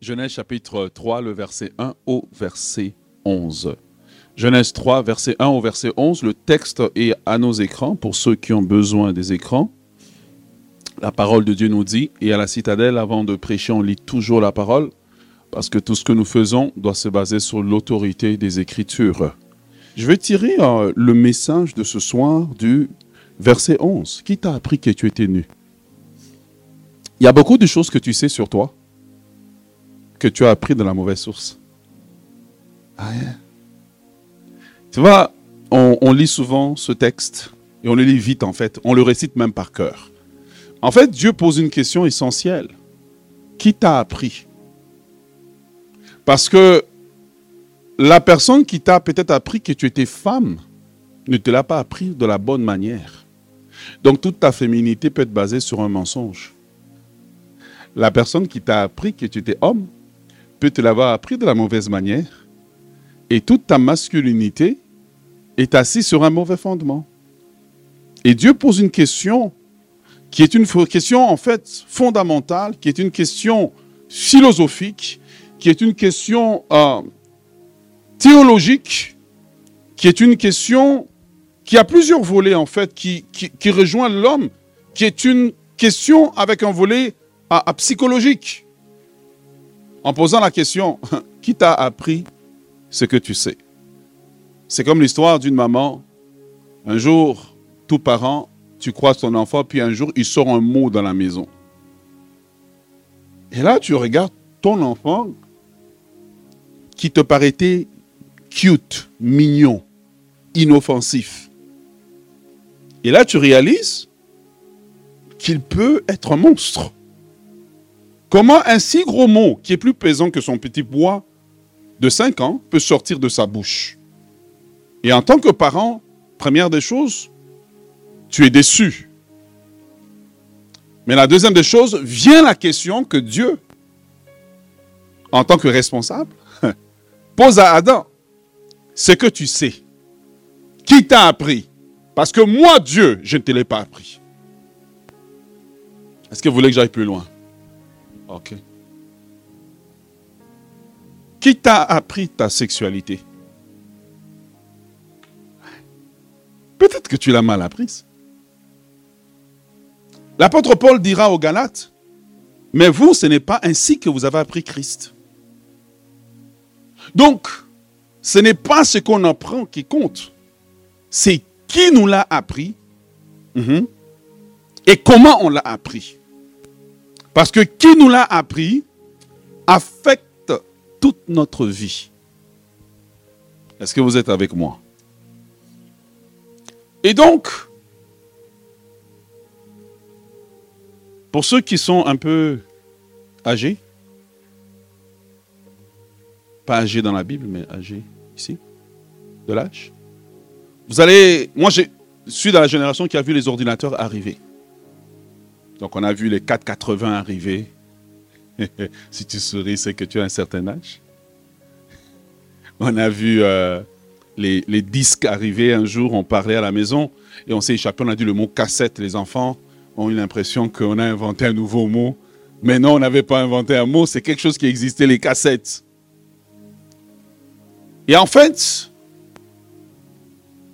Genèse chapitre 3, le verset 1 au verset 11. Genèse 3, verset 1 au verset 11. Le texte est à nos écrans pour ceux qui ont besoin des écrans. La parole de Dieu nous dit, et à la citadelle, avant de prêcher, on lit toujours la parole, parce que tout ce que nous faisons doit se baser sur l'autorité des Écritures. Je vais tirer euh, le message de ce soir du verset 11. Qui t'a appris que tu étais nu Il y a beaucoup de choses que tu sais sur toi que tu as appris de la mauvaise source. Ah? Tu vois, on, on lit souvent ce texte et on le lit vite en fait. On le récite même par cœur. En fait, Dieu pose une question essentielle. Qui t'a appris? Parce que la personne qui t'a peut-être appris que tu étais femme ne te l'a pas appris de la bonne manière. Donc toute ta féminité peut être basée sur un mensonge. La personne qui t'a appris que tu étais homme peut te l'avoir appris de la mauvaise manière. Et toute ta masculinité est assise sur un mauvais fondement. Et Dieu pose une question qui est une question en fait fondamentale, qui est une question philosophique, qui est une question euh, théologique, qui est une question qui a plusieurs volets en fait, qui, qui, rejoint l'homme, qui est une question avec un volet psychologique. En posant la question, qui t'a appris ce que tu sais? C'est comme l'histoire d'une maman. Un jour, tout parent, tu croises ton enfant, puis un jour, il sort un mot dans la maison. Et là, tu regardes ton enfant qui te paraissait cute, mignon, inoffensif. Et là, tu réalises qu'il peut être un monstre. Comment un si gros mot, qui est plus pesant que son petit bois de 5 ans, peut sortir de sa bouche? Et en tant que parent, première des choses, tu es déçu. Mais la deuxième des choses, vient la question que Dieu, en tant que responsable, pose à Adam ce que tu sais. Qui t'a appris? Parce que moi, Dieu, je ne te l'ai pas appris. Est-ce que vous voulez que j'aille plus loin? Ok. Qui t'a appris ta sexualité? Peut-être que tu l'as mal apprise. L'apôtre Paul dira aux Galates, mais vous, ce n'est pas ainsi que vous avez appris Christ. Donc, ce n'est pas ce qu'on apprend qui compte. C'est qui nous l'a appris mhm, et comment on l'a appris. Parce que qui nous l'a appris affecte toute notre vie. Est-ce que vous êtes avec moi? Et donc, pour ceux qui sont un peu âgés, pas âgé dans la Bible, mais âgé ici, de l'âge. Vous allez, moi je suis dans la génération qui a vu les ordinateurs arriver. Donc on a vu les 480 arriver. si tu souris, c'est que tu as un certain âge. On a vu euh, les, les, disques arriver un jour, on parlait à la maison et on s'est échappé, on a dit le mot cassette. Les enfants ont eu l'impression qu'on a inventé un nouveau mot. Mais non, on n'avait pas inventé un mot, c'est quelque chose qui existait, les cassettes. Et en fait,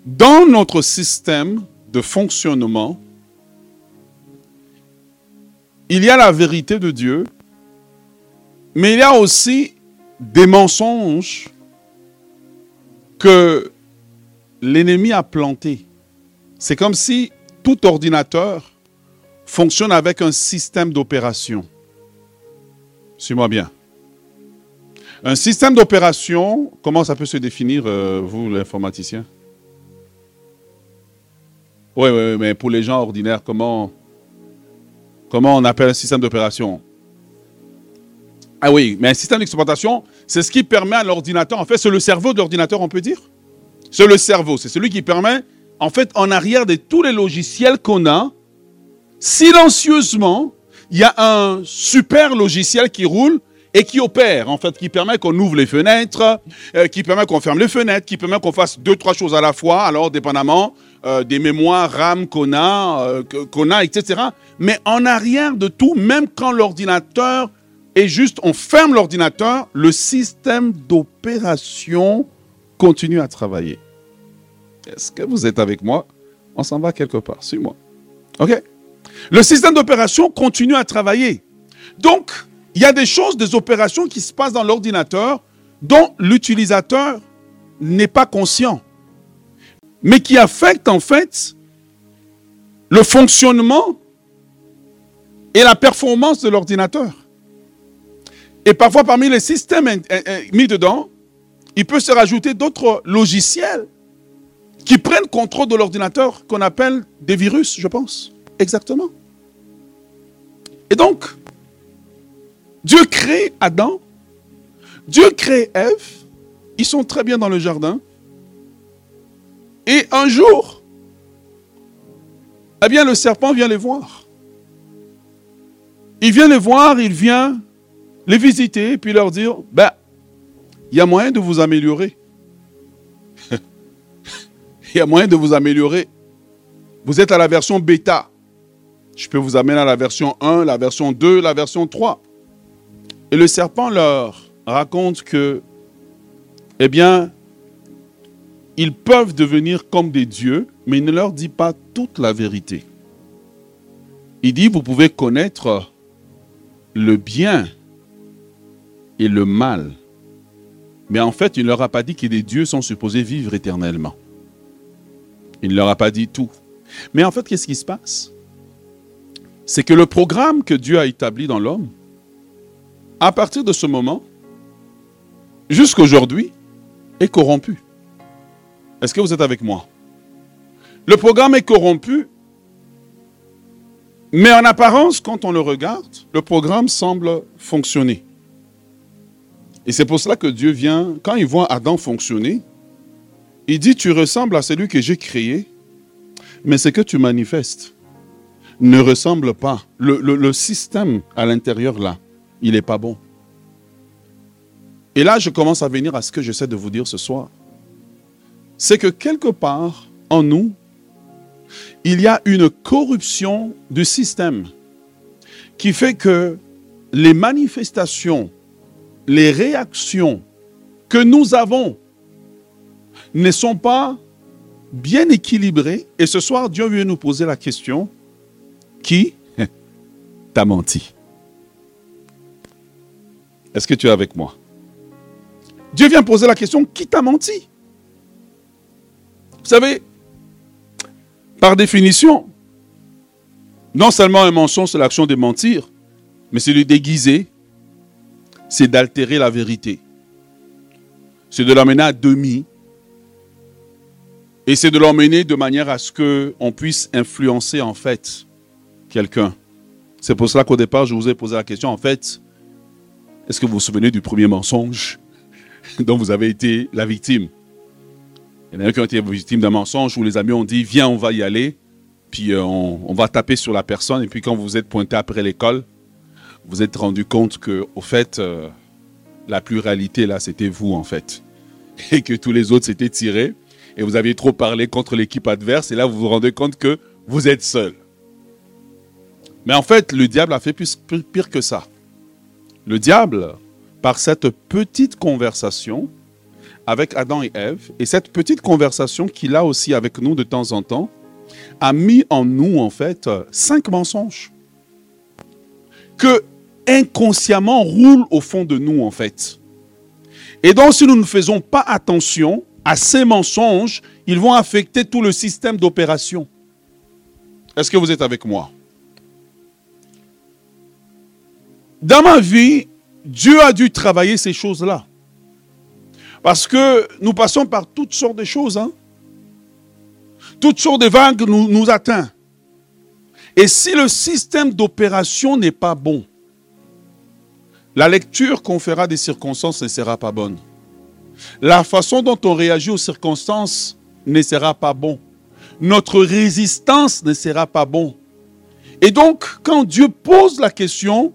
dans notre système de fonctionnement, il y a la vérité de Dieu, mais il y a aussi des mensonges que l'ennemi a plantés. C'est comme si tout ordinateur fonctionne avec un système d'opération. Suis-moi bien. Un système d'opération, comment ça peut se définir, euh, vous, l'informaticien? Oui, oui, mais pour les gens ordinaires, comment, comment on appelle un système d'opération? Ah oui, mais un système d'exploitation, c'est ce qui permet à l'ordinateur, en fait, c'est le cerveau de l'ordinateur, on peut dire? C'est le cerveau, c'est celui qui permet, en fait, en arrière de tous les logiciels qu'on a, silencieusement, il y a un super logiciel qui roule et qui opère, en fait, qui permet qu'on ouvre les fenêtres, euh, qui permet qu'on ferme les fenêtres, qui permet qu'on fasse deux, trois choses à la fois, alors dépendamment euh, des mémoires RAM qu'on a, euh, qu'on etc. Mais en arrière de tout, même quand l'ordinateur et juste on ferme l'ordinateur, le système d'opération continue à travailler. Est-ce que vous êtes avec moi? On s'en va quelque part, suis-moi. OK? Le système d'opération continue à travailler. Donc, il y a des choses, des opérations qui se passent dans l'ordinateur dont l'utilisateur n'est pas conscient, mais qui affectent en fait le fonctionnement et la performance de l'ordinateur. Et parfois, parmi les systèmes mis dedans, il peut se rajouter d'autres logiciels qui prennent contrôle de l'ordinateur qu'on appelle des virus, je pense. Exactement. Et donc, Dieu crée Adam, Dieu crée Ève, ils sont très bien dans le jardin. Et un jour, eh bien, le serpent vient les voir. Il vient les voir, il vient les visiter, et puis leur dire, ben, il y a moyen de vous améliorer. il y a moyen de vous améliorer. Vous êtes à la version bêta. Je peux vous amener à la version 1, la version 2, la version 3. Et le serpent leur raconte que, eh bien, ils peuvent devenir comme des dieux, mais il ne leur dit pas toute la vérité. Il dit, vous pouvez connaître le bien et le mal. Mais en fait, il ne leur a pas dit que les dieux sont supposés vivre éternellement. Il ne leur a pas dit tout. Mais en fait, qu'est-ce qui se passe? C'est que le programme que Dieu a établi dans l'homme, à partir de ce moment, jusqu'aujourd'hui, est corrompu. Est-ce que vous êtes avec moi? Le programme est corrompu, mais en apparence, quand on le regarde, le programme semble fonctionner. Et c'est pour cela que Dieu vient, quand il voit Adam fonctionner, il dit, tu ressembles à celui que j'ai créé, mais ce que tu manifestes ne ressemble pas. Le, le système à l'intérieur là, il n'est pas bon. Et là, je commence à venir à ce que j'essaie de vous dire ce soir. C'est que quelque part en nous, il y a une corruption du système qui fait que les manifestations, les réactions que nous avons ne sont pas bien équilibrées. Et ce soir, Dieu vient nous poser la question, qui t'a menti? Est-ce que tu es avec moi? Dieu vient poser la question, qui t'a menti? Savez, par définition, non seulement un mensonge, c'est l'action de mentir, mais c'est de déguiser, c'est d'altérer la vérité. C'est de l'emmener à demi. Et c'est de l'emmener de manière à ce qu'on puisse influencer en fait quelqu'un. C'est pour cela qu'au départ, je vous ai posé la question, en fait, est-ce que vous vous souvenez du premier mensonge dont vous avez été la victime? Il y en a qui ont été victimes d'un mensonge où les amis ont dit Viens, on va y aller. Puis euh, on, va taper sur la personne. Et puis quand vous êtes pointé après l'école, vous êtes rendu compte que, au fait, euh, la pluralité là, c'était vous en fait. Et que tous les autres s'étaient tirés. Et vous aviez trop parlé contre l'équipe adverse. Et là, vous vous rendez compte que vous êtes seul. Mais en fait, le diable a fait plus, pire que ça. Le diable, par cette petite conversation avec Adam et Ève, et cette petite conversation qu'il a aussi avec nous de temps en temps, a mis en nous, en fait, cinq mensonges que inconsciemment roulent au fond de nous, en fait. Et donc, si nous ne faisons pas attention à ces mensonges, ils vont affecter tout le système d'opération. Est-ce que vous êtes avec moi? Dans ma vie, Dieu a dû travailler ces choses-là. Parce que nous passons par toutes sortes de choses. Hein. Toutes sortes de vagues nous, nous atteignent. Et si le système d'opération n'est pas bon, la lecture qu'on fera des circonstances ne sera pas bonne. La façon dont on réagit aux circonstances ne sera pas bon. Notre résistance ne sera pas bon. Et donc, quand Dieu pose la question,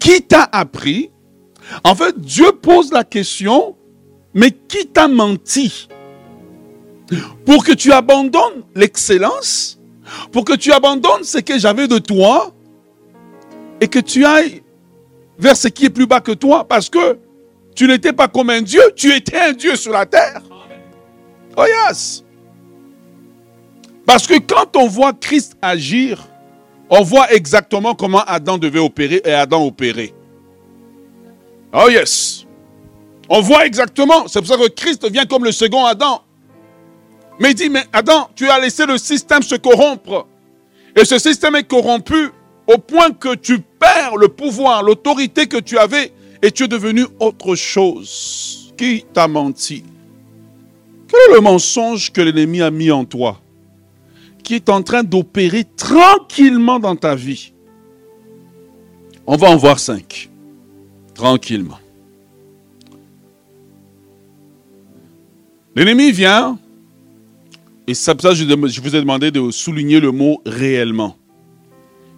qui t'a appris? En fait, Dieu pose la question, mais qui t'a menti? Pour que tu abandonnes l'excellence, pour que tu abandonnes ce que j'avais de toi, et que tu ailles vers ce qui est plus bas que toi parce que tu n'étais pas comme un Dieu, tu étais un Dieu sur la terre. Oh yes. Parce que quand on voit Christ agir, on voit exactement comment Adam devait opérer et Adam opérait. Oh yes. On voit exactement. C'est pour ça que Christ vient comme le second Adam. Mais il dit, mais Adam, tu as laissé le système se corrompre. Et ce système est corrompu au point que tu perds le pouvoir, l'autorité que tu avais et tu es devenu autre chose. Qui t'a menti? Quel est le mensonge que l'ennemi a mis en toi qui est en train d'opérer tranquillement dans ta vie? On va en voir cinq. Tranquillement. L'ennemi vient, et c'est pour ça que je vous ai demandé de souligner le mot réellement.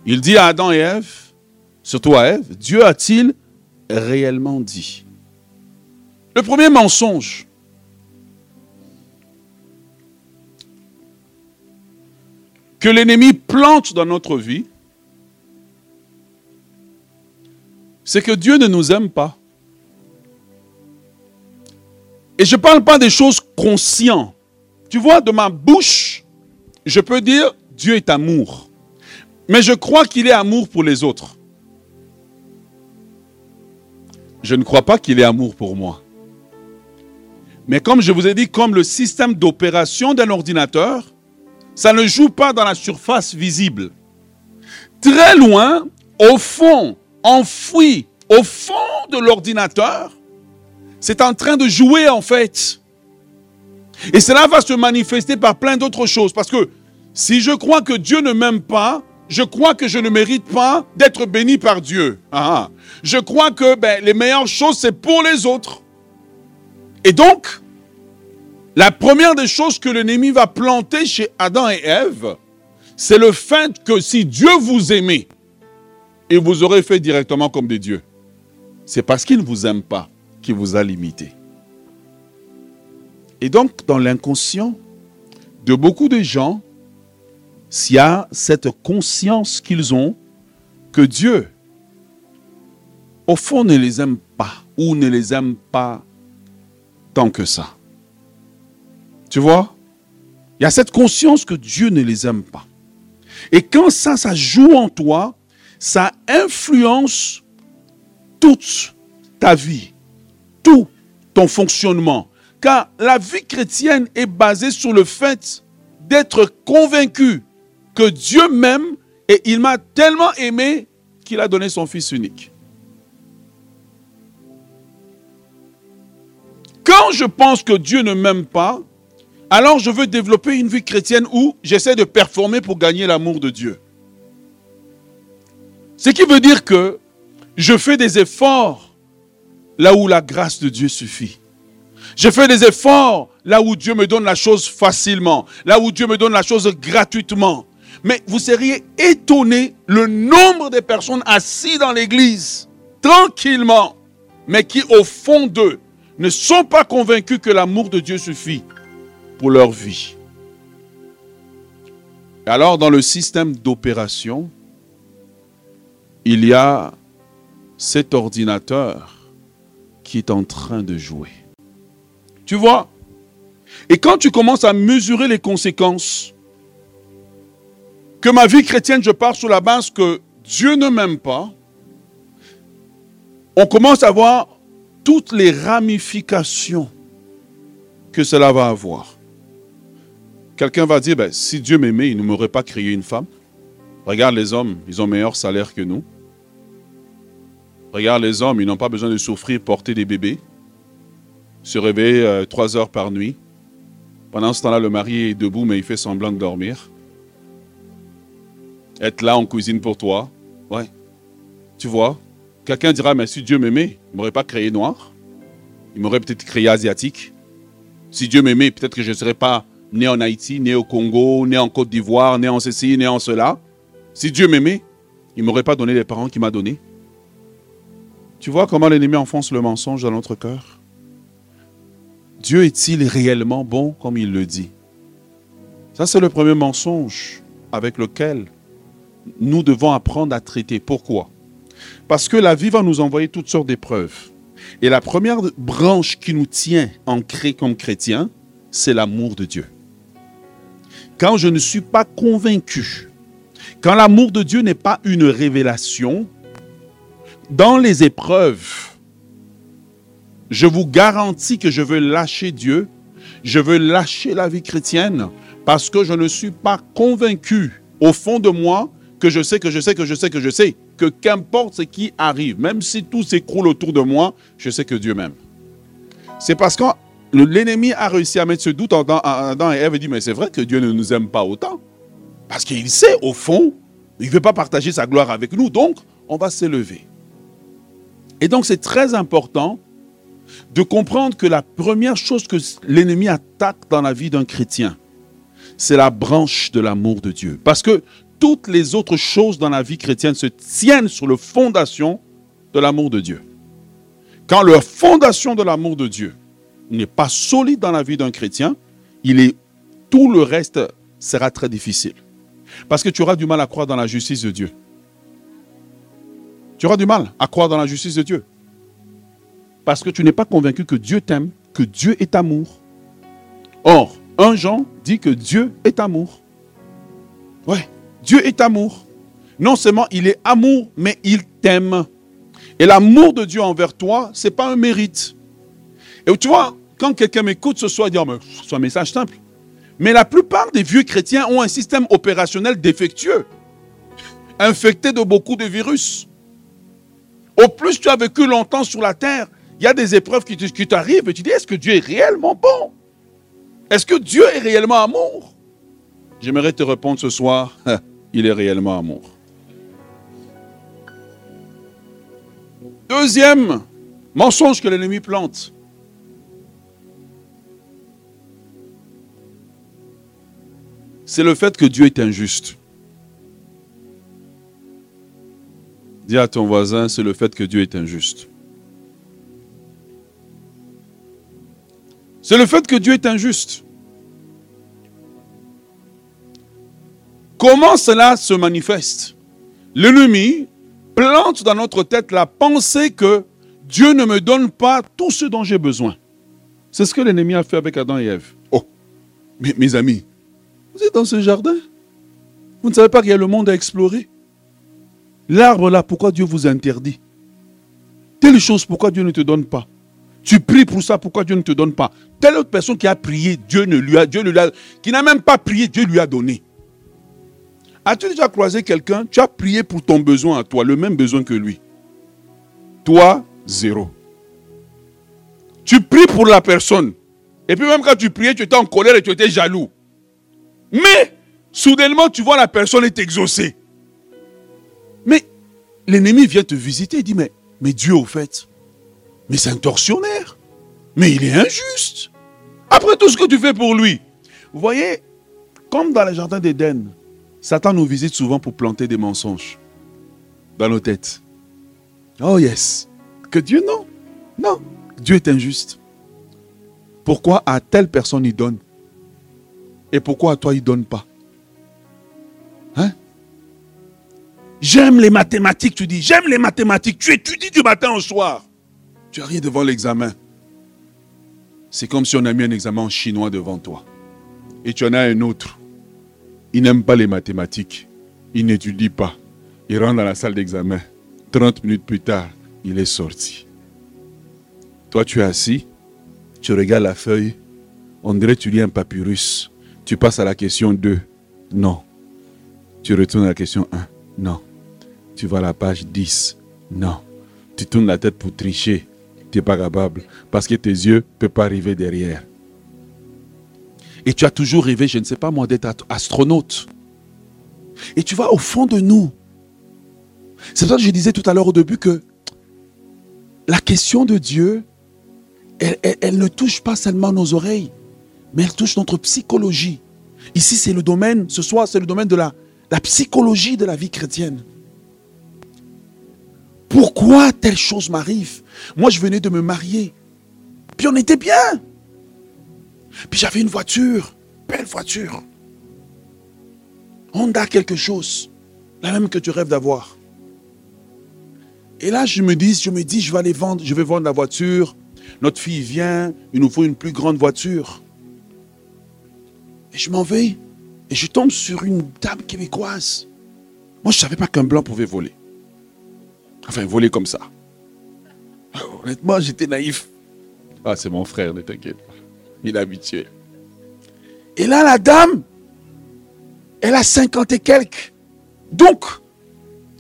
Il dit à Adam et Ève, surtout à Ève, Dieu a-t-il réellement dit? Le premier mensonge, que l'ennemi plante dans notre vie, c'est que Dieu ne nous aime pas. Et je ne parle pas des choses conscientes. Tu vois, de ma bouche, je peux dire Dieu est amour. Mais je crois qu'il est amour pour les autres. Je ne crois pas qu'il est amour pour moi. Mais comme je vous ai dit, comme le système d'opération d'un ordinateur, ça ne joue pas dans la surface visible. Très loin, au fond, enfoui, au fond de l'ordinateur, c'est en train de jouer en fait. Et cela va se manifester par plein d'autres choses. Parce que si je crois que Dieu ne m'aime pas, je crois que je ne mérite pas d'être béni par Dieu. Ah, je crois que ben, les meilleures choses, c'est pour les autres. Et donc, la première des choses que l'ennemi va planter chez Adam et Ève, c'est le fait que si Dieu vous aimait, il vous aurait fait directement comme des dieux. C'est parce qu'il ne vous aime pas qui vous a limité. Et donc, dans l'inconscient de beaucoup de gens, s'il y a cette conscience qu'ils ont que Dieu, au fond, ne les aime pas ou ne les aime pas tant que ça. Tu vois? Il y a cette conscience que Dieu ne les aime pas. Et quand ça, ça joue en toi, ça influence toute ta vie tout ton fonctionnement. Car la vie chrétienne est basée sur le fait d'être convaincu que Dieu m'aime et il m'a tellement aimé qu'il a donné son Fils unique. Quand je pense que Dieu ne m'aime pas, alors je veux développer une vie chrétienne où j'essaie de performer pour gagner l'amour de Dieu. Ce qui veut dire que je fais des efforts là où la grâce de Dieu suffit. Je fais des efforts là où Dieu me donne la chose facilement, là où Dieu me donne la chose gratuitement. Mais vous seriez étonné le nombre de personnes assises dans l'église, tranquillement, mais qui au fond d'eux ne sont pas convaincus que l'amour de Dieu suffit pour leur vie. Alors dans le système d'opération, il y a cet ordinateur qui est en train de jouer. Tu vois? Et quand tu commences à mesurer les conséquences, que ma vie chrétienne, je pars sur la base que Dieu ne m'aime pas, on commence à voir toutes les ramifications que cela va avoir. Quelqu'un va dire, ben, si Dieu m'aimait, il ne m'aurait pas créé une femme. Regarde les hommes, ils ont meilleur salaire que nous. Regarde les hommes, ils n'ont pas besoin de souffrir, porter des bébés, se réveiller euh, trois heures par nuit. Pendant ce temps-là, le mari est debout, mais il fait semblant de dormir. Être là en cuisine pour toi. Ouais. Tu vois, quelqu'un dira, mais si Dieu m'aimait, il ne m'aurait pas créé noir. Il m'aurait peut-être créé asiatique. Si Dieu m'aimait, peut-être que je ne serais pas né en Haïti, né au Congo, né en Côte d'Ivoire, né en ceci, né en cela. Si Dieu m'aimait, il ne m'aurait pas donné les parents qu'il m'a donnés. Tu vois comment l'ennemi enfonce le mensonge dans notre cœur? Dieu est-il réellement bon comme il le dit? Ça, c'est le premier mensonge avec lequel nous devons apprendre à traiter. Pourquoi? Parce que la vie va nous envoyer toutes sortes d'épreuves. Et la première branche qui nous tient ancrés comme chrétiens, c'est l'amour de Dieu. Quand je ne suis pas convaincu, quand l'amour de Dieu n'est pas une révélation, dans les épreuves, je vous garantis que je veux lâcher Dieu, je veux lâcher la vie chrétienne parce que je ne suis pas convaincu au fond de moi que je sais, que je sais, que je sais, que je sais, que qu'importe ce qui arrive, même si tout s'écroule autour de moi, je sais que Dieu m'aime. C'est parce que l'ennemi a réussi à mettre ce doute en Adam et Ève et dit, mais c'est vrai que Dieu ne nous aime pas autant. Parce qu'il sait, au fond, il ne veut pas partager sa gloire avec nous, donc on va s'élever. Et donc c'est très important de comprendre que la première chose que l'ennemi attaque dans la vie d'un chrétien, c'est la branche de l'amour de Dieu. Parce que toutes les autres choses dans la vie chrétienne se tiennent sur la fondation de l'amour de Dieu. Quand la fondation de l'amour de Dieu n'est pas solide dans la vie d'un chrétien, il est, tout le reste sera très difficile. Parce que tu auras du mal à croire dans la justice de Dieu. Tu auras du mal à croire dans la justice de Dieu. Parce que tu n'es pas convaincu que Dieu t'aime, que Dieu est amour. Or, un Jean dit que Dieu est amour. Ouais, Dieu est amour. Non seulement il est amour, mais il t'aime. Et l'amour de Dieu envers toi, ce n'est pas un mérite. Et tu vois, quand quelqu'un m'écoute ce soir, il dit, oh, c'est un message simple. Mais la plupart des vieux chrétiens ont un système opérationnel défectueux, infecté de beaucoup de virus. Au plus tu as vécu longtemps sur la terre, il y a des épreuves qui t'arrivent et tu dis, est-ce que Dieu est réellement bon? Est-ce que Dieu est réellement amour? J'aimerais te répondre ce soir, il est réellement amour. Deuxième mensonge que l'ennemi plante. C'est le fait que Dieu est injuste. Dis à ton voisin, c'est le fait que Dieu est injuste. C'est le fait que Dieu est injuste. Comment cela se manifeste? L'ennemi plante dans notre tête la pensée que Dieu ne me donne pas tout ce dont j'ai besoin. C'est ce que l'ennemi a fait avec Adam et Ève. Oh, mes, mes amis, vous êtes dans ce jardin? Vous ne savez pas qu'il y a le monde à explorer? L'arbre là, pourquoi Dieu vous interdit? Telle chose, pourquoi Dieu ne te donne pas? Tu pries pour ça, pourquoi Dieu ne te donne pas? Telle autre personne qui a prié, Dieu ne lui a, Dieu ne lui a, qui n'a même pas prié, Dieu lui a donné. As-tu déjà croisé quelqu'un? Tu as prié pour ton besoin à toi, le même besoin que lui. Toi, zéro. Tu pries pour la personne. Et puis même quand tu priais, tu étais en colère et tu étais jaloux. Mais, soudainement, tu vois la personne est exaucée. L'ennemi vient te visiter et dit, mais, mais Dieu au fait, mais c'est un tortionnaire. Mais il est injuste. Après tout ce que tu fais pour lui. Vous voyez, comme dans le jardin d'Éden, Satan nous visite souvent pour planter des mensonges dans nos têtes. Oh yes. Que Dieu, non. Non. Dieu est injuste. Pourquoi à telle personne il donne Et pourquoi à toi il ne donne pas? Hein? J'aime les mathématiques, tu dis. J'aime les mathématiques. Tu étudies du matin au soir. Tu arrives devant l'examen. C'est comme si on a mis un examen en chinois devant toi. Et tu en as un autre. Il n'aime pas les mathématiques. Il n'étudie pas. Il rentre dans la salle d'examen. 30 minutes plus tard, il est sorti. Toi, tu es assis. Tu regardes la feuille. On dirait que tu lis un papyrus. Tu passes à la question 2. Non. Tu retournes à la question 1. Non. Tu vas à la page 10. Non. Tu tournes la tête pour tricher tu n'es pas capable. Parce que tes yeux ne peuvent pas arriver derrière. Et tu as toujours rêvé, je ne sais pas moi, d'être astronaute. Et tu vois, au fond de nous, c'est pour ça que je disais tout à l'heure au début que la question de Dieu, elle, ne touche pas seulement nos oreilles, mais elle touche notre psychologie. Ici, c'est le domaine, ce soir, c'est le domaine de la psychologie de la vie chrétienne. Pourquoi telle chose m'arrive? Moi, je venais de me marier. Puis on était bien. Puis j'avais une voiture, belle voiture. Honda quelque chose, la même que tu rêves d'avoir. Et là, je me dis, je me dis, je vais aller vendre, je vais vendre la voiture. Notre fille vient, il nous faut une plus grande voiture. Et je m'en vais. Et je tombe sur une dame québécoise. Moi, je ne savais pas qu'un blanc pouvait voler. Enfin, voler comme ça. Honnêtement, j'étais naïf. Ah, c'est mon frère, ne t'inquiète pas. Il est habitué. Et là, la dame, elle a 50 et quelques. Donc,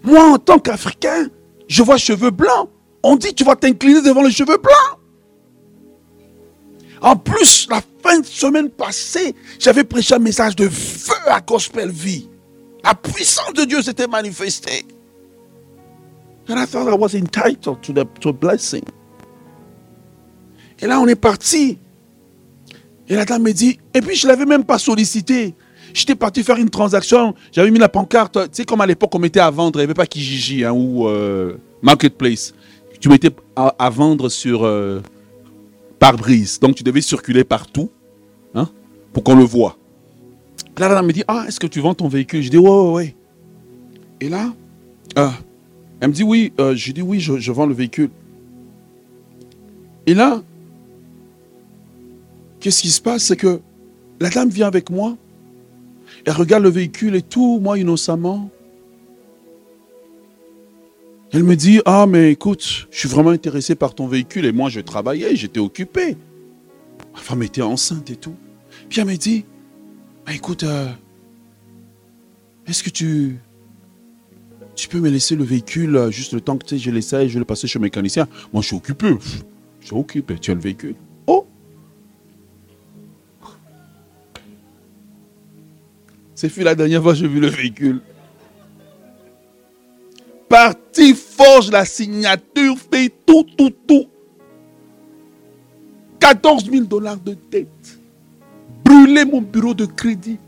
moi, en tant qu'Africain, je vois cheveux blancs. On dit, tu vas t'incliner devant les cheveux blancs. En plus, la fin de semaine passée, j'avais prêché un message de feu à Gospel Vie. La puissance de Dieu s'était manifestée. And I thought I was entitled to the to blessing. Et là, on est parti. Et la dame me dit, et puis je ne l'avais même pas sollicité. J'étais parti faire une transaction, j'avais mis la pancarte, tu sais, comme à l'époque on mettait à vendre, il n'y avait pas Kijiji hein, ou euh, Marketplace. Tu mettais à, vendre sur euh, pare-brise. Donc tu devais circuler partout hein, pour qu'on le voit. Là, la dame me dit, ah, est-ce que tu vends ton véhicule? Je dis, ouais, ouais, ouais. Et là, euh, elle me dit, oui, je dis, oui, je, je vends le véhicule. Et là, qu'est-ce qui se passe? C'est que la dame vient avec moi, elle regarde le véhicule et tout, moi innocemment. Elle me dit, ah mais écoute, je suis vraiment intéressé par ton véhicule et moi je travaillais, j'étais occupé. Ma femme était enceinte et tout. Puis elle me dit, bah, écoute, euh, est-ce que tu, tu peux me laisser le véhicule euh, juste le temps que tu sais, je l'essaye, je le passer chez le mécanicien. Moi je suis occupé, je suis occupé, tu as le véhicule? C'est fut la dernière fois que j'ai vu le véhicule. Parti, forge la signature, fait tout, tout, tout. 14 000 dollars de dette. Brûler mon bureau de crédit.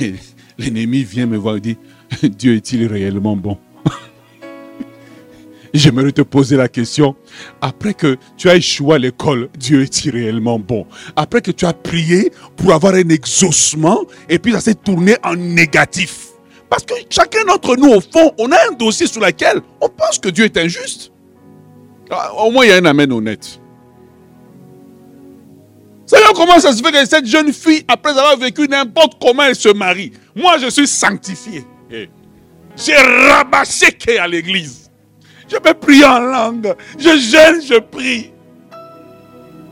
L'ennemi vient me voir et dit, Dieu est-il réellement bon? J'aimerais te poser la question. Après que tu as échoué à l'école, Dieu est-il réellement bon? Après que tu as prié pour avoir un exaucement et puis ça s'est tourné en négatif. Parce que chacun d'entre nous, au fond, on a un dossier sur lequel on pense que Dieu est injuste. Ah, au moins, il y a un amen honnête. Seigneur, comment ça se fait que cette jeune fille, après avoir vécu n'importe comment, elle se marie Moi, je suis sanctifié. Eh. J'ai rabâché à l'église. Je peux prier en langue. Je gêne, je prie.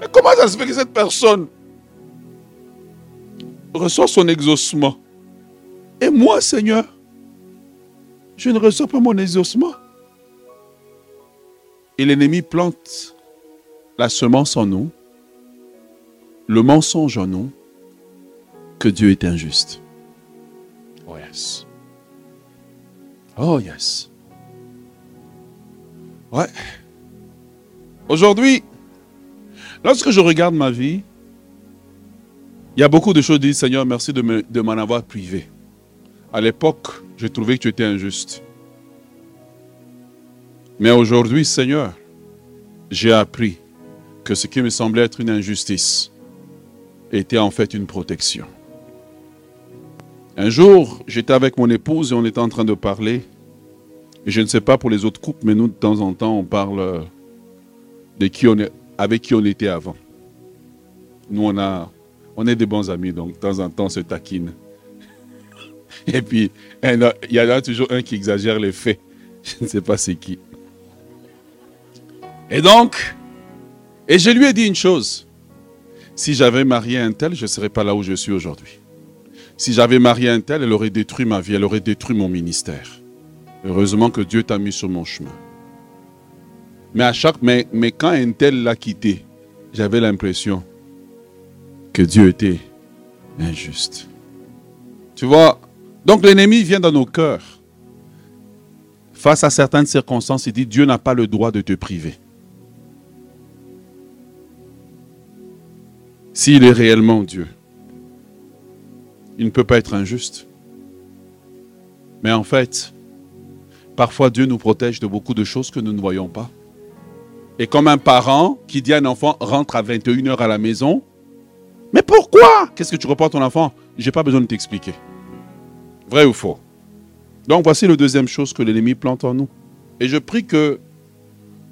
Mais comment ça se fait que cette personne reçoit son exaucement? Et moi, Seigneur, je ne reçois pas mon exaucement. Et l'ennemi plante la semence en nous, le mensonge en nous, que Dieu est injuste. Oh yes. Oh yes. Ouais. Aujourd'hui, lorsque je regarde ma vie, il y a beaucoup de choses dit Seigneur, merci de m'en avoir privé. À l'époque, je trouvais que tu étais injuste. Mais aujourd'hui, Seigneur, j'ai appris que ce qui me semblait être une injustice était en fait une protection. Un jour, j'étais avec mon épouse et on était en train de parler et je ne sais pas pour les autres couples, mais nous, de temps en temps, on parle euh, de qui on est, avec qui on était avant. Nous, on, a, on est des bons amis, donc de temps en temps, on se taquine. Et puis, il y en a toujours un qui exagère les faits. Je ne sais pas c'est qui. Et donc, et je lui ai dit une chose. Si j'avais marié un tel, je ne serais pas là où je suis aujourd'hui. Si j'avais marié un tel, elle aurait détruit ma vie, elle aurait détruit mon ministère. Heureusement que Dieu t'a mis sur mon chemin. Mais, à chaque, mais, quand un tel l'a quitté, j'avais l'impression que Dieu était injuste. Tu vois, donc l'ennemi vient dans nos cœurs. Face à certaines circonstances, il dit, Dieu n'a pas le droit de te priver. S'il est réellement Dieu, il ne peut pas être injuste. Mais en fait, Parfois, Dieu nous protège de beaucoup de choses que nous ne voyons pas. Et comme un parent qui dit à un enfant, rentre à 21h à la maison, mais pourquoi? Qu'est-ce que tu reportes ton enfant? Je n'ai pas besoin de t'expliquer. Vrai ou faux? Donc voici la deuxième chose que l'ennemi plante en nous. Et je prie que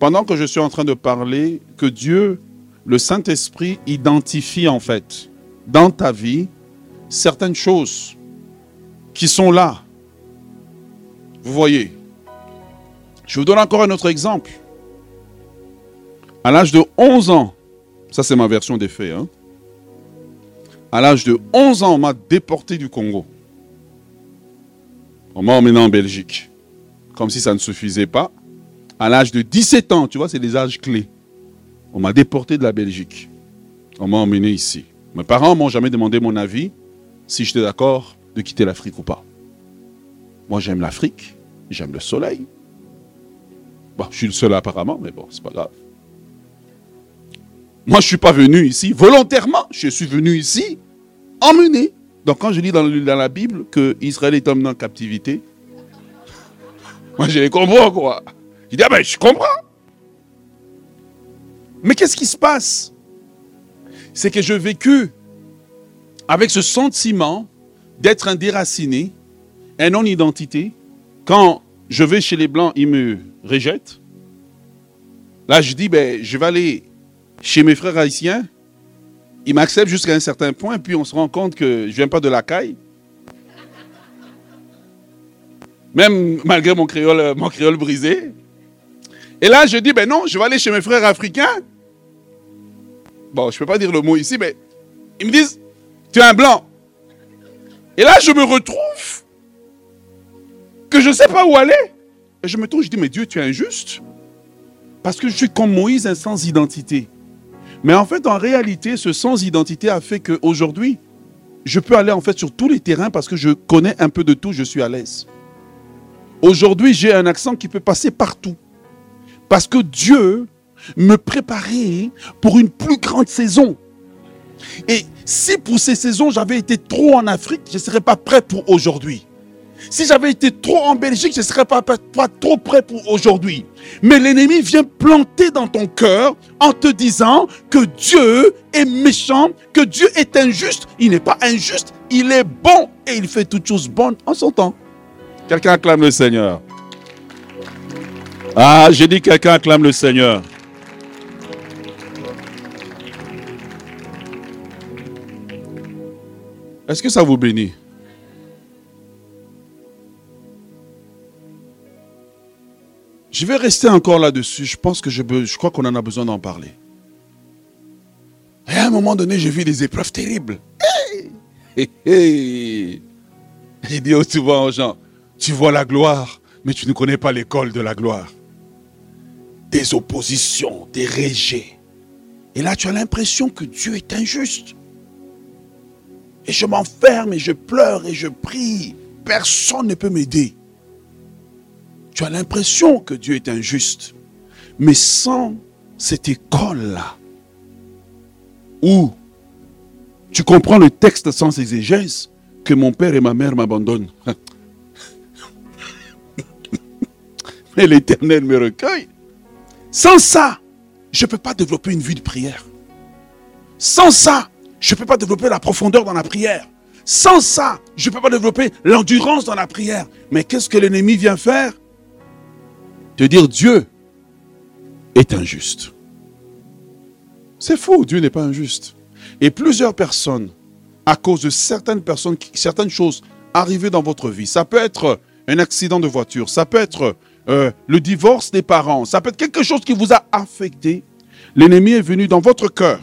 pendant que je suis en train de parler, que Dieu, le Saint-Esprit, identifie en fait dans ta vie certaines choses qui sont là. Vous voyez, je vous donne encore un autre exemple. À l'âge de 11 ans, ça c'est ma version des faits, hein. à l'âge de 11 ans, on m'a déporté du Congo. On m'a emmené en Belgique. Comme si ça ne suffisait pas. À l'âge de 17 ans, tu vois, c'est des âges clés. On m'a déporté de la Belgique. On m'a emmené ici. Mes parents m'ont jamais demandé mon avis si j'étais d'accord de quitter l'Afrique ou pas. Moi, j'aime l'Afrique, j'aime le soleil. Je suis le seul apparemment, mais bon, c'est pas grave. Moi, je ne suis pas venu ici volontairement. Je suis venu ici emmené. Donc, quand je lis dans, la Bible que Israël est emmené en captivité, moi, je comprends, quoi. Je dis, ah ben, je comprends. Mais qu'est-ce qui se passe? C'est que je vécu avec ce sentiment d'être un déraciné, un non-identité. Quand je vais chez les Blancs, ils me rejettent. Là, je dis, ben, je vais aller chez mes frères haïtiens. Ils m'acceptent jusqu'à un certain point, puis on se rend compte que je ne viens pas de la caille. Même malgré mon créole, mon créole brisé. Et là, je dis, ben non, je vais aller chez mes frères africains. Bon, je ne peux pas dire le mot ici, mais ils me disent, tu es un blanc. Et là, je me retrouve que je ne sais pas où aller. Et je me trouve, je dis, mais Dieu, tu es injuste. Parce que je suis comme Moïse, un sans identité. Mais en fait, en réalité, ce sans identité a fait qu'aujourd'hui, je peux aller en fait sur tous les terrains parce que je connais un peu de tout, je suis à l'aise. Aujourd'hui, j'ai un accent qui peut passer partout. Parce que Dieu me préparait pour une plus grande saison. Et si pour ces saisons, j'avais été trop en Afrique, je ne serais pas prêt pour aujourd'hui. Si j'avais été trop en Belgique, je ne serais pas, trop prêt pour aujourd'hui. Mais l'ennemi vient planter dans ton cœur en te disant que Dieu est méchant, que Dieu est injuste. Il n'est pas injuste, il est bon et il fait toutes choses bonnes en son temps. Quelqu'un acclame le Seigneur. Ah, j'ai dit quelqu'un acclame le Seigneur. Est-ce que ça vous bénit? Je vais rester encore là-dessus. Je pense que je, je crois qu'on en a besoin d'en parler. Et à un moment donné, j'ai vu des épreuves terribles. Hey, hey, J'ai dit souvent aux gens, tu vois la gloire, mais tu ne connais pas l'école de la gloire. Des oppositions, des rejets. Et là, tu as l'impression que Dieu est injuste. Et je m'enferme et je pleure et je prie. Personne ne peut m'aider. Tu as l'impression que Dieu est injuste. Mais sans cette école-là, où tu comprends le texte sans exégèse, que mon père et ma mère m'abandonnent. Mais l'Éternel me recueille. Sans ça, je ne peux pas développer une vie de prière. Sans ça, je ne peux pas développer la profondeur dans la prière. Sans ça, je ne peux pas développer l'endurance dans la prière. Mais qu'est-ce que l'ennemi vient faire? Te dire Dieu est injuste. C'est faux, Dieu n'est pas injuste. Et plusieurs personnes, à cause de certaines personnes, certaines choses arrivées dans votre vie, ça peut être un accident de voiture, ça peut être euh, le divorce des parents, ça peut être quelque chose qui vous a affecté. L'ennemi est venu dans votre cœur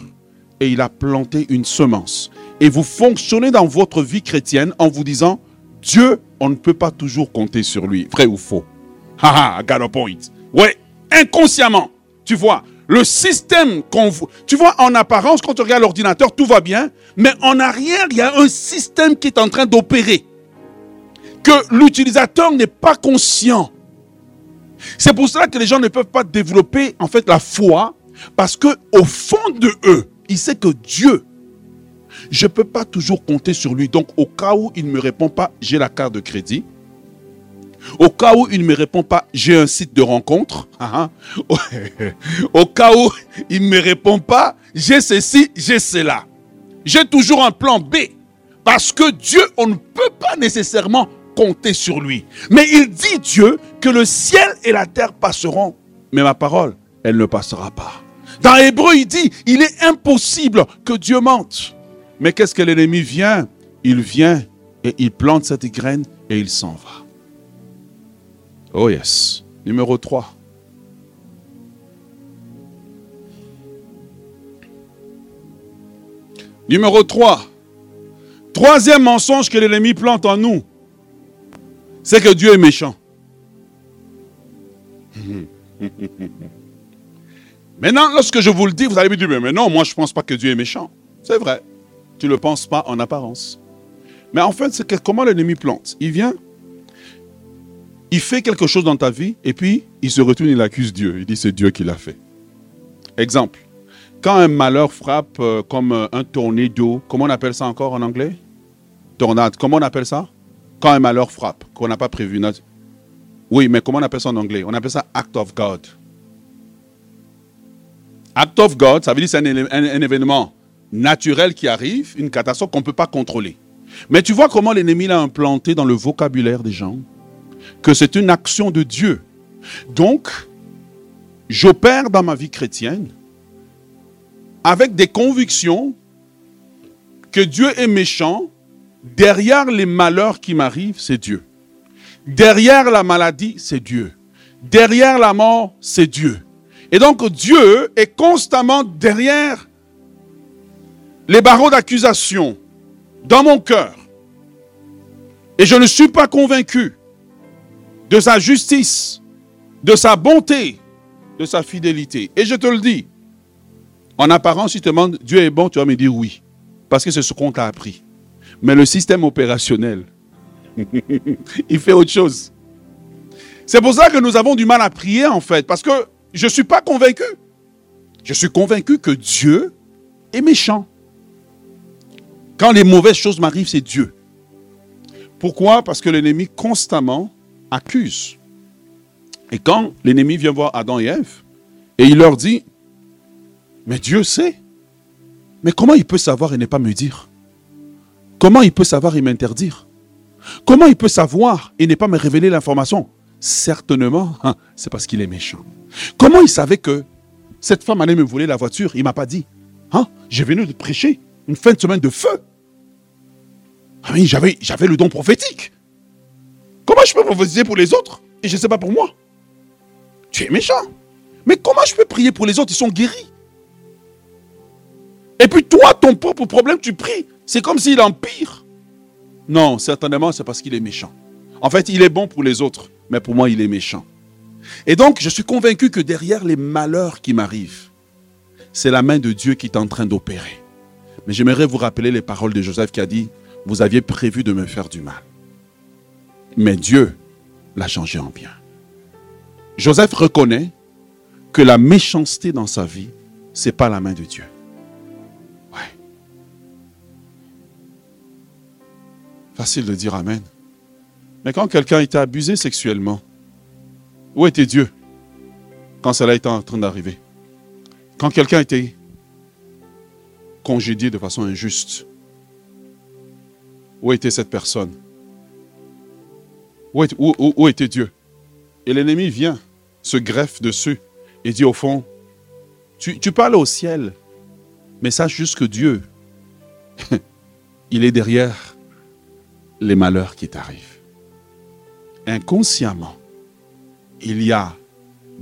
et il a planté une semence. Et vous fonctionnez dans votre vie chrétienne en vous disant, Dieu, on ne peut pas toujours compter sur lui. Vrai ou faux? Haha, got a point. Ouais, inconsciemment, tu vois, le système qu'on Tu vois, en apparence, quand tu regardes l'ordinateur, tout va bien, mais en arrière, il y a un système qui est en train d'opérer. Que l'utilisateur n'est pas conscient. C'est pour cela que les gens ne peuvent pas développer, en fait, la foi, parce que au fond de eux, il sait que Dieu, je ne peux pas toujours compter sur lui. Donc, au cas où il ne me répond pas, j'ai la carte de crédit. Au cas où il ne me répond pas, j'ai un site de rencontre. Ah, ah. Au cas où il ne me répond pas, j'ai ceci, j'ai cela. J'ai toujours un plan B. Parce que Dieu, on ne peut pas nécessairement compter sur lui. Mais il dit Dieu que le ciel et la terre passeront, mais ma parole, elle ne passera pas. Dans Hébreu, il dit, il est impossible que Dieu mente. Mais qu'est-ce que l'ennemi vient? Il vient et il plante cette graine et il s'en va. Oh yes. Numéro 3. Numéro 3. Troisième mensonge que l'ennemi plante en nous, c'est que Dieu est méchant. Maintenant, lorsque je vous le dis, vous allez me dire, mais non, moi je ne pense pas que Dieu est méchant. C'est vrai. Tu ne le penses pas en apparence. Mais en fait, c'est comment l'ennemi plante. Il vient, il fait quelque chose dans ta vie, et puis il se retourne, il accuse Dieu. Il dit, c'est Dieu qui l'a fait. Exemple. Quand un malheur frappe euh, comme euh, un tornado, comment on appelle ça encore en anglais? Tornade. Comment on appelle ça? Quand un malheur frappe, qu'on n'a pas prévu. Oui, mais comment on appelle ça en anglais? On appelle ça act of God. Act of God, ça veut dire c'est un, un, événement naturel qui arrive, une catastrophe qu'on ne peut pas contrôler. Mais tu vois comment l'ennemi l'a implanté dans le vocabulaire des gens? Que c'est une action de Dieu. Donc, j'opère dans ma vie chrétienne avec des convictions que Dieu est méchant. Derrière les malheurs qui m'arrivent, c'est Dieu. Derrière la maladie, c'est Dieu. Derrière la mort, c'est Dieu. Et donc Dieu est constamment derrière les barreaux d'accusation dans mon cœur. Et je ne suis pas convaincu de sa justice, de sa bonté, de sa fidélité. Et je te le dis, en apparence, si tu te demandes Dieu est bon, tu vas me dire oui. Parce que c'est ce qu'on t'a appris. Mais le système opérationnel, il fait autre chose. C'est pour ça que nous avons du mal à prier en fait. Parce que je ne suis pas convaincu. Je suis convaincu que Dieu est méchant. Quand les mauvaises choses m'arrivent, c'est Dieu. Pourquoi? Parce que l'ennemi constamment accuse. Et quand l'ennemi vient voir Adam et Ève, et il leur dit, mais Dieu sait. Mais comment il peut savoir et ne pas me dire? Comment il peut savoir et m'interdire? Comment il peut savoir et ne pas me révéler l'information? Certainement, hein, c'est parce qu'il est méchant. Comment il savait que cette femme allait me voler la voiture? Il m'a pas dit. Hein? J'ai venu de prêcher une fin de semaine de feu. Ah oui, j'avais, j'avais le don prophétique. Comment je peux prophétiser pour les autres et je ne sais pas pour moi? Tu es méchant. Mais comment je peux prier pour les autres? Ils sont guéris. Et puis toi, ton propre problème, tu pries. C'est comme s'il empire. Non, certainement, c'est parce qu'il est méchant. En fait, il est bon pour les autres, mais pour moi, il est méchant. Et donc, je suis convaincu que derrière les malheurs qui m'arrivent, c'est la main de Dieu qui est en train d'opérer. Mais j'aimerais vous rappeler les paroles de Joseph qui a dit, vous aviez prévu de me faire du mal. Mais Dieu l'a changé en bien. Joseph reconnaît que la méchanceté dans sa vie, ce n'est pas la main de Dieu. Facile de dire Amen. Mais quand quelqu'un était abusé sexuellement, où était Dieu quand cela était en train d'arriver? Quand quelqu'un était congédié de façon injuste, où était cette personne? Où, était Dieu? Et l'ennemi vient, se greffe dessus et dit au fond, tu, tu parles au ciel, mais sache juste que Dieu, il est derrière les malheurs qui t'arrivent. Inconsciemment, il y a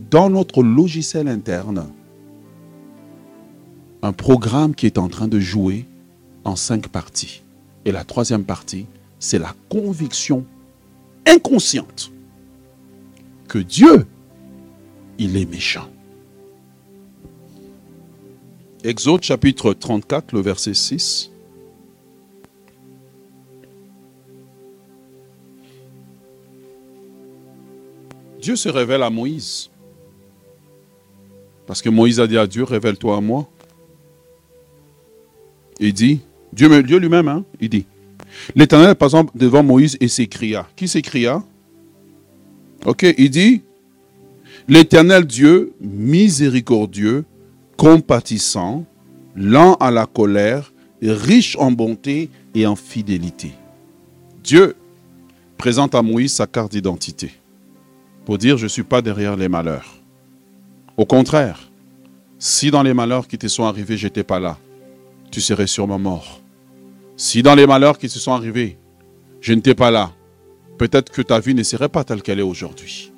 dans notre logiciel interne un programme qui est en train de jouer en cinq parties. Et la troisième partie, c'est la conviction inconsciente que Dieu, il est méchant. Exode chapitre 34, le verset 6. Dieu se révèle à Moïse. Parce que Moïse a dit à Dieu, révèle-toi à moi. Il dit, Dieu, lui-même, hein, il dit, l'Éternel, exemple, devant Moïse et s'écria. Qui s'écria? Ok, il dit, l'Éternel Dieu, miséricordieux, compatissant, lent à la colère, riche en bonté et en fidélité. Dieu présente à Moïse sa carte d'identité dire je ne suis pas derrière les malheurs. Au contraire, si dans les malheurs qui te sont arrivés, je n'étais pas là, tu serais sûrement mort. Si dans les malheurs qui se sont arrivés, je n'étais pas là, peut-être que ta vie ne serait pas telle qu'elle est aujourd'hui.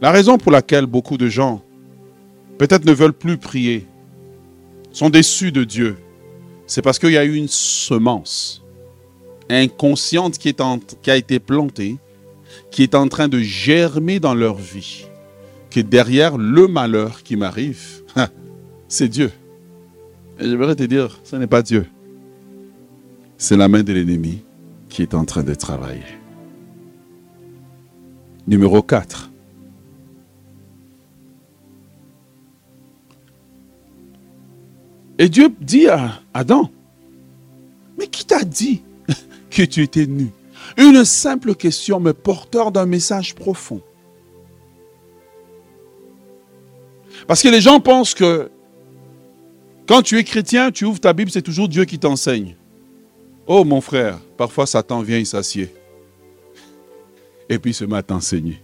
La raison pour laquelle beaucoup de gens peut-être ne veulent plus prier, sont déçus de Dieu, c'est parce qu'il y a eu une semence inconsciente qui a été plantée, qui est en train de germer dans leur vie, que derrière le malheur qui m'arrive, c'est Dieu. Et j'aimerais te dire, ce n'est pas Dieu. C'est la main de l'ennemi qui est en train de travailler. Numéro 4. Et Dieu dit à Adam, mais qui t'a dit que tu étais nu? Une simple question, mais porteur d'un message profond. Parce que les gens pensent que quand tu es chrétien, tu ouvres ta Bible, c'est toujours Dieu qui t'enseigne. Oh mon frère, parfois Satan vient, il s'assied. Et puis il se met à t'enseigner.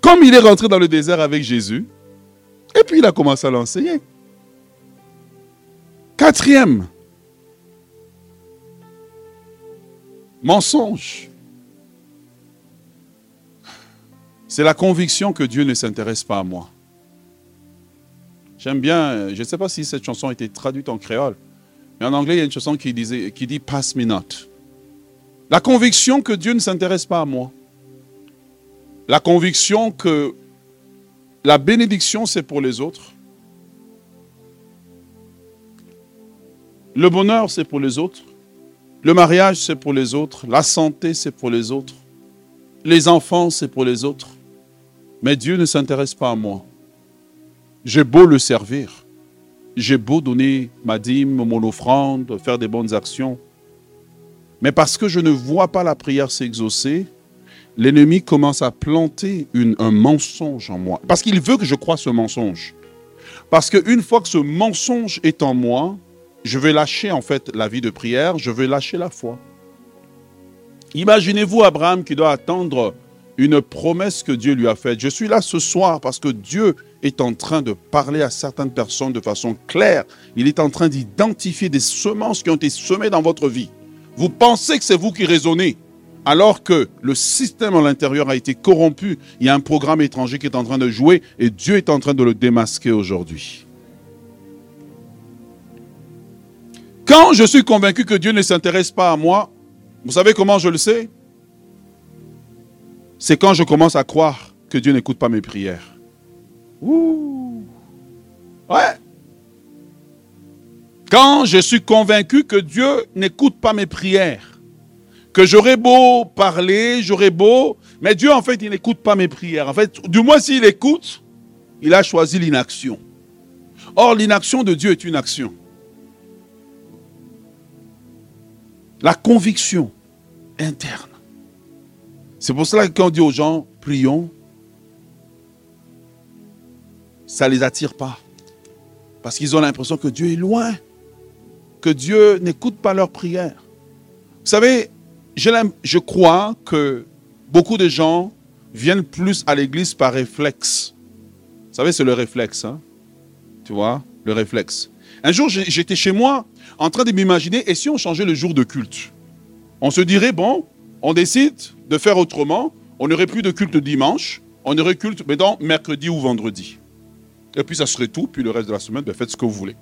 Comme il est rentré dans le désert avec Jésus, et puis il a commencé à l'enseigner. Quatrième, mensonge. C'est la conviction que Dieu ne s'intéresse pas à moi. J'aime bien, je ne sais pas si cette chanson a été traduite en créole, mais en anglais, il y a une chanson qui, qui dit Pass me not. La conviction que Dieu ne s'intéresse pas à moi. La conviction que la bénédiction, c'est pour les autres. Le bonheur, c'est pour les autres. Le mariage, c'est pour les autres. La santé, c'est pour les autres. Les enfants, c'est pour les autres. Mais Dieu ne s'intéresse pas à moi. J'ai beau le servir. J'ai beau donner ma dîme, mon offrande, faire des bonnes actions. Mais parce que je ne vois pas la prière s'exaucer, l'ennemi commence à planter un mensonge en moi. Parce qu'il veut que je croie ce mensonge. Parce qu'une fois que ce mensonge est en moi, je vais lâcher en fait la vie de prière, je vais lâcher la foi. Imaginez-vous Abraham qui doit attendre une promesse que Dieu lui a faite. Je suis là ce soir parce que Dieu est en train de parler à certaines personnes de façon claire. Il est en train d'identifier des semences qui ont été semées dans votre vie. Vous pensez que c'est vous qui raisonnez, alors que le système à l'intérieur a été corrompu. Il y a un programme étranger qui est en train de jouer et Dieu est en train de le démasquer aujourd'hui. Quand je suis convaincu que Dieu ne s'intéresse pas à moi, vous savez comment je le sais? C'est quand je commence à croire que Dieu n'écoute pas mes prières. Ouh. Ouais. Quand je suis convaincu que Dieu n'écoute pas mes prières, que j'aurais beau parler, j'aurais beau, mais Dieu en fait, il n'écoute pas mes prières. En fait, du moins s'il écoute, il a choisi l'inaction. Or, l'inaction de Dieu est une action. La conviction interne. C'est pour cela que quand on dit aux gens, prions, ça ne les attire pas. Parce qu'ils ont l'impression que Dieu est loin, que Dieu n'écoute pas leurs prières. Vous savez, je, crois que beaucoup de gens viennent plus à l'église par réflexe. Vous savez, c'est le réflexe. Hein? Tu vois, le réflexe. Un jour, j'étais chez moi en train de m'imaginer, et si on changeait le jour de culte? On se dirait, bon, on décide de faire autrement, on n'aurait plus de culte dimanche, on aurait culte, mais dans mercredi ou vendredi. Et puis ça serait tout, puis le reste de la semaine, ben, faites ce que vous voulez.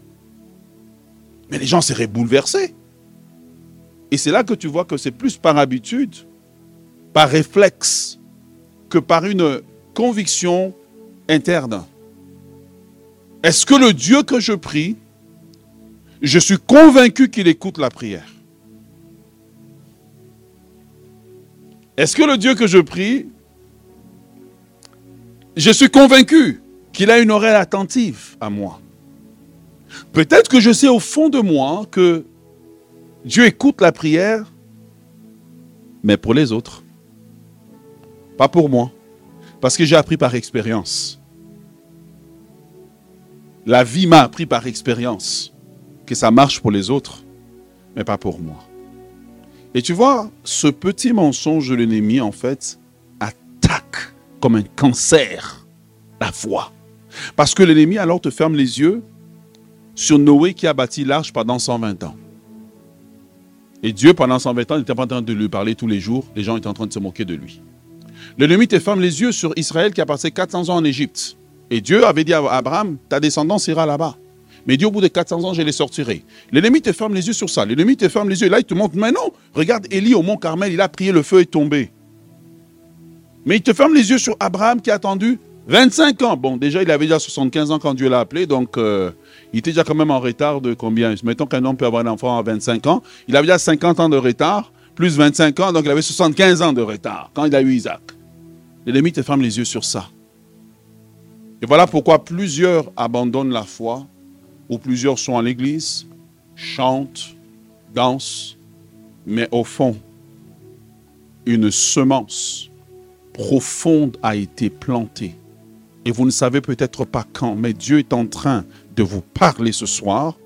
Mais les gens seraient bouleversés. Et c'est là que tu vois que c'est plus par habitude, par réflexe, que par une conviction interne. Est-ce que le Dieu que je prie je suis convaincu qu'il écoute la prière. Est-ce que le Dieu que je prie, je suis convaincu qu'il a une oreille attentive à moi Peut-être que je sais au fond de moi que Dieu écoute la prière, mais pour les autres. Pas pour moi. Parce que j'ai appris par expérience. La vie m'a appris par expérience que ça marche pour les autres, mais pas pour moi. Et tu vois, ce petit mensonge de l'ennemi, en fait, attaque comme un cancer la foi. Parce que l'ennemi alors te ferme les yeux sur Noé qui a bâti l'arche pendant 120 ans. Et Dieu, pendant 120 ans, n'était pas en train de lui parler tous les jours. Les gens étaient en train de se moquer de lui. L'ennemi te ferme les yeux sur Israël qui a passé 400 ans en Égypte. Et Dieu avait dit à Abraham, ta descendance ira là-bas. Mais Dieu, au bout de 400 ans, je les sortirai. L'ennemi te ferme les yeux sur ça. L'ennemi te ferme les yeux. Et là, il te montre, mais non, regarde Élie au mont Carmel, il a prié, le feu est tombé. Mais il te ferme les yeux sur Abraham qui a attendu 25 ans. Bon, déjà, il avait déjà 75 ans quand Dieu l'a appelé, donc euh, il était déjà quand même en retard de combien? Mettons qu'un homme peut avoir un enfant à 25 ans. Il avait déjà 50 ans de retard, plus 25 ans, donc il avait 75 ans de retard quand il a eu Isaac. L'ennemi te ferme les yeux sur ça. Et voilà pourquoi plusieurs abandonnent la foi, ou plusieurs sont à l'église, chantent, dansent, mais au fond, une semence profonde a été plantée. Et vous ne savez peut-être pas quand, mais Dieu est en train de vous parler ce soir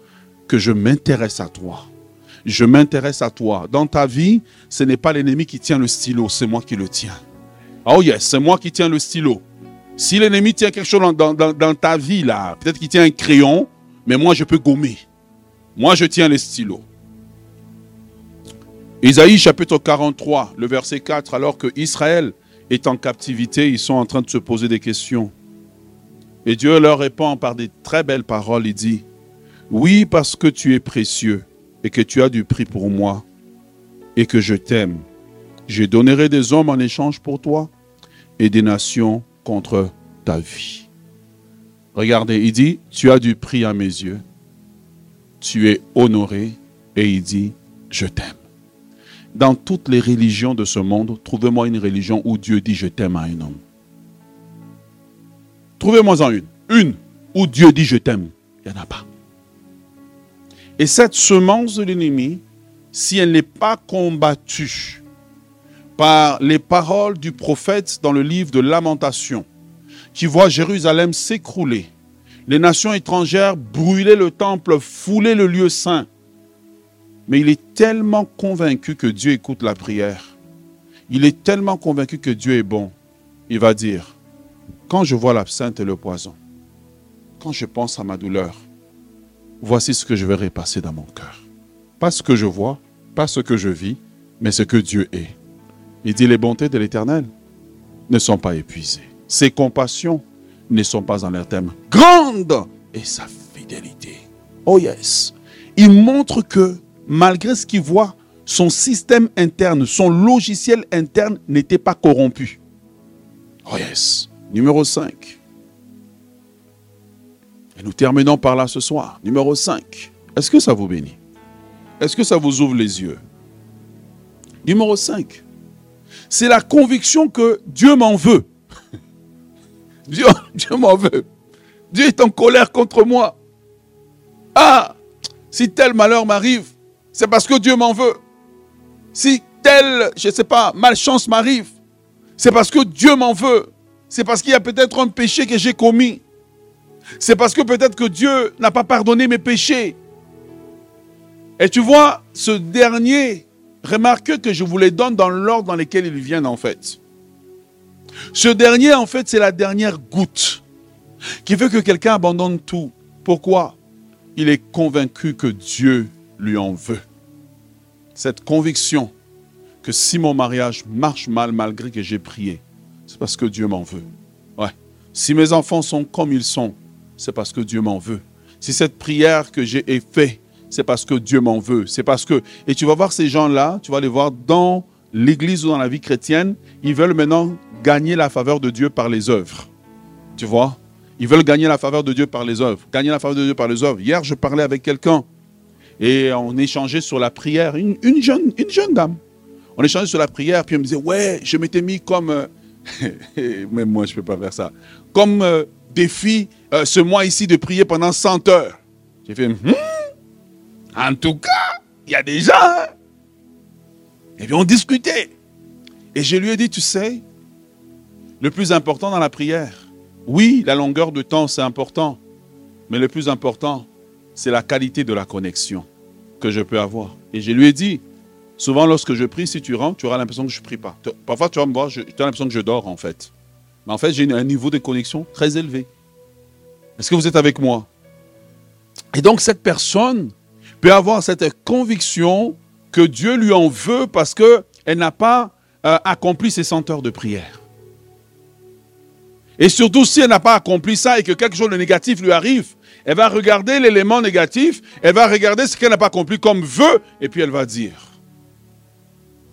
que je m'intéresse à toi. Je m'intéresse à toi. Dans ta vie, ce n'est pas l'ennemi qui tient le stylo, c'est moi qui le tiens. Oh yes, c'est moi qui tiens le stylo. Si l'ennemi tient quelque chose dans, ta vie, là, peut-être qu'il tient un crayon, mais moi, je peux gommer. Moi, je tiens les stylos. Isaïe chapitre 43, le verset 4, alors que Israël est en captivité, ils sont en train de se poser des questions. Et Dieu leur répond par des très belles paroles. Il dit, oui, parce que tu es précieux et que tu as du prix pour moi et que je t'aime. Je donnerai des hommes en échange pour toi et des nations contre ta vie. Regardez, il dit, tu as du prix à mes yeux, tu es honoré, et il dit, je t'aime. Dans toutes les religions de ce monde, trouvez-moi une religion où Dieu dit, je t'aime à un homme. Trouvez-moi en une. Une où Dieu dit, je t'aime. Il n'y en a pas. Et cette semence de l'ennemi, si elle n'est pas combattue par les paroles du prophète dans le livre de Lamentation, qui voit Jérusalem s'écrouler, les nations étrangères brûler le temple, fouler le lieu saint. Mais il est tellement convaincu que Dieu écoute la prière. Il est tellement convaincu que Dieu est bon. Il va dire, quand je vois l'absinthe et le poison, quand je pense à ma douleur, voici ce que je vais repasser dans mon cœur. Pas ce que je vois, pas ce que je vis, mais ce que Dieu est. Il dit les bontés de l'Éternel ne sont pas épuisées. Ses compassions ne sont pas en leur thème. Grande est sa fidélité. Oh yes. Il montre que malgré ce qu'il voit, son système interne, son logiciel interne n'était pas corrompu. Oh yes. Numéro 5. Et nous terminons par là ce soir. Numéro 5. Est-ce que ça vous bénit? Est-ce que ça vous ouvre les yeux? Numéro 5 c'est la conviction que Dieu m'en veut. Dieu, m'en veut. Dieu est en colère contre moi. Ah, si tel malheur m'arrive, c'est parce que Dieu m'en veut. Si telle, je ne sais pas, malchance m'arrive, c'est parce que Dieu m'en veut. C'est parce qu'il y a peut-être un péché que j'ai commis. C'est parce que peut-être que Dieu n'a pas pardonné mes péchés. Et tu vois, ce dernier Remarquez que je vous les donne dans l'ordre dans lequel ils viennent en fait. Ce dernier, en fait, c'est la dernière goutte qui fait que quelqu'un abandonne tout. Pourquoi? Il est convaincu que Dieu lui en veut. Cette conviction que si mon mariage marche mal malgré que j'ai prié, c'est parce que Dieu m'en veut. Ouais. Si mes enfants sont comme ils sont, c'est parce que Dieu m'en veut. Si cette prière que j'ai faite c'est parce que Dieu m'en veut. C'est parce que. Et tu vas voir ces gens-là, tu vas les voir dans l'église ou dans la vie chrétienne, ils veulent maintenant gagner la faveur de Dieu par les œuvres. Tu vois? Ils veulent gagner la faveur de Dieu par les œuvres. Gagner la faveur de Dieu par les œuvres. Hier, je parlais avec quelqu'un et on échangeait sur la prière. Une, jeune, une jeune dame. On échangeait sur la prière, puis elle me disait Ouais, je m'étais mis comme. Euh, même moi, je ne peux pas faire ça. Comme euh, défi euh, ce mois ici de prier pendant 100 heures. J'ai fait hmm? En tout cas, il y a des gens. Et puis on discutait. Et je lui ai dit, tu sais, le plus important dans la prière, oui, la longueur de temps, c'est important. Mais le plus important, c'est la qualité de la connexion que je peux avoir. Et je lui ai dit, Souvent, lorsque je prie, si tu rentres, tu auras l'impression que je ne prie pas. Parfois, tu vas me voir, tu as l'impression que je dors, en fait. Mais en fait, j'ai un niveau de connexion très élevé. Est-ce que vous êtes avec moi? Et donc, cette personne peut avoir cette conviction que Dieu lui en veut parce qu'elle n'a pas euh, accompli ses cent heures de prière. Et surtout, si elle n'a pas accompli ça et que quelque chose de négatif lui arrive, elle va regarder l'élément négatif, elle va regarder ce qu'elle n'a pas accompli comme vœu, et puis elle va dire,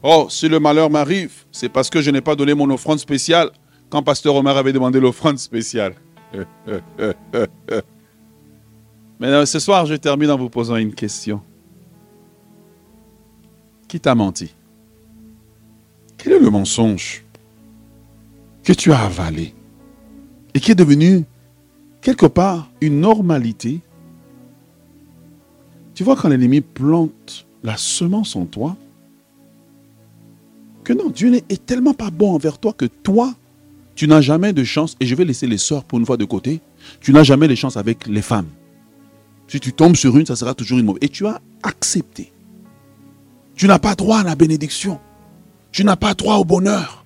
oh, si le malheur m'arrive, c'est parce que je n'ai pas donné mon offrande spéciale quand Pasteur Omer avait demandé l'offrande spéciale. Mais ce soir, je termine en vous posant une question. Qui t'a menti Quel est le mensonge que tu as avalé et qui est devenu quelque part une normalité? Tu vois quand l'ennemi plante la semence en toi, que non, Dieu n'est tellement pas bon envers toi que toi, tu n'as jamais de chance, et je vais laisser les sœurs pour une fois de côté, tu n'as jamais de chance avec les femmes. Si tu tombes sur une, ça sera toujours une mauvaise. Et tu as accepté. Tu n'as pas droit à la bénédiction. Tu n'as pas droit au bonheur.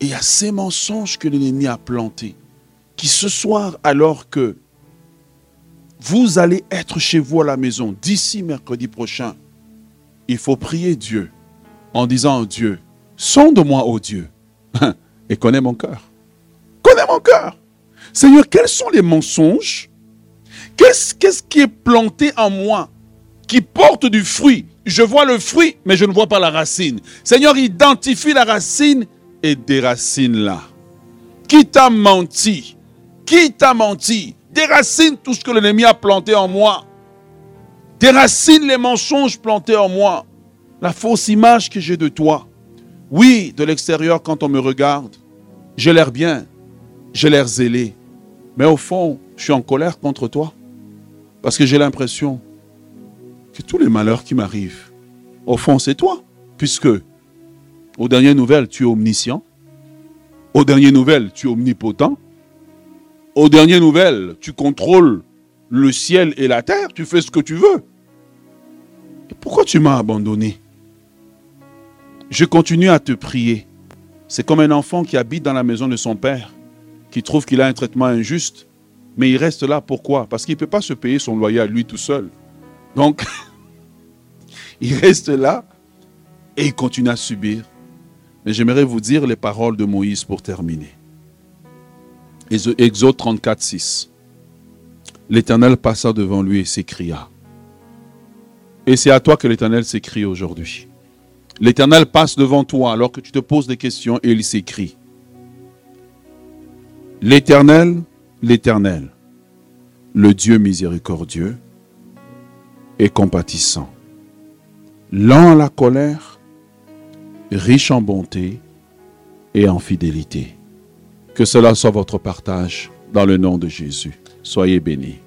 Et il y a ces mensonges que l'ennemi a plantés, qui ce soir, alors que vous allez être chez vous à la maison d'ici mercredi prochain, il faut prier Dieu en disant Dieu, sonde-moi, ô Dieu, et connais mon cœur. Connais mon cœur. Seigneur, quels sont les mensonges? Qu'est-ce qui est planté en moi qui porte du fruit Je vois le fruit, mais je ne vois pas la racine. Seigneur, identifie la racine et déracine-la. Qui t'a menti? Qui t'a menti? Déracine tout ce que l'ennemi a planté en moi. Déracine les mensonges plantés en moi. La fausse image que j'ai de toi. Oui, de l'extérieur, quand on me regarde, j'ai l'air bien, j'ai l'air zélé. Mais au fond, je suis en colère contre toi. Parce que j'ai l'impression que tous les malheurs qui m'arrivent, au fond, c'est toi. Puisque aux dernières nouvelles, tu es omniscient. Aux dernières nouvelles, tu es omnipotent. Aux dernières nouvelles, tu contrôles le ciel et la terre. Tu fais ce que tu veux. Pourquoi tu m'as abandonné? Je continue à te prier. C'est comme un enfant qui habite dans la maison de son père, qui trouve qu'il a un traitement injuste, mais il reste là. Pourquoi? Parce qu'il ne peut pas se payer son loyer à lui tout seul. Donc, il reste là et il continue à subir. Mais j'aimerais vous dire les paroles de Moïse pour terminer. Exode 34, 6. L'Éternel passa devant lui et s'écria. Et c'est à toi que l'Éternel s'écrie aujourd'hui. L'Éternel passe devant toi alors que tu te poses des questions et il s'écrit. L'Éternel, l'Éternel, le Dieu miséricordieux et compatissant, lent à la colère riche en bonté et en fidélité. Que cela soit votre partage dans le nom de Jésus. Soyez bénis.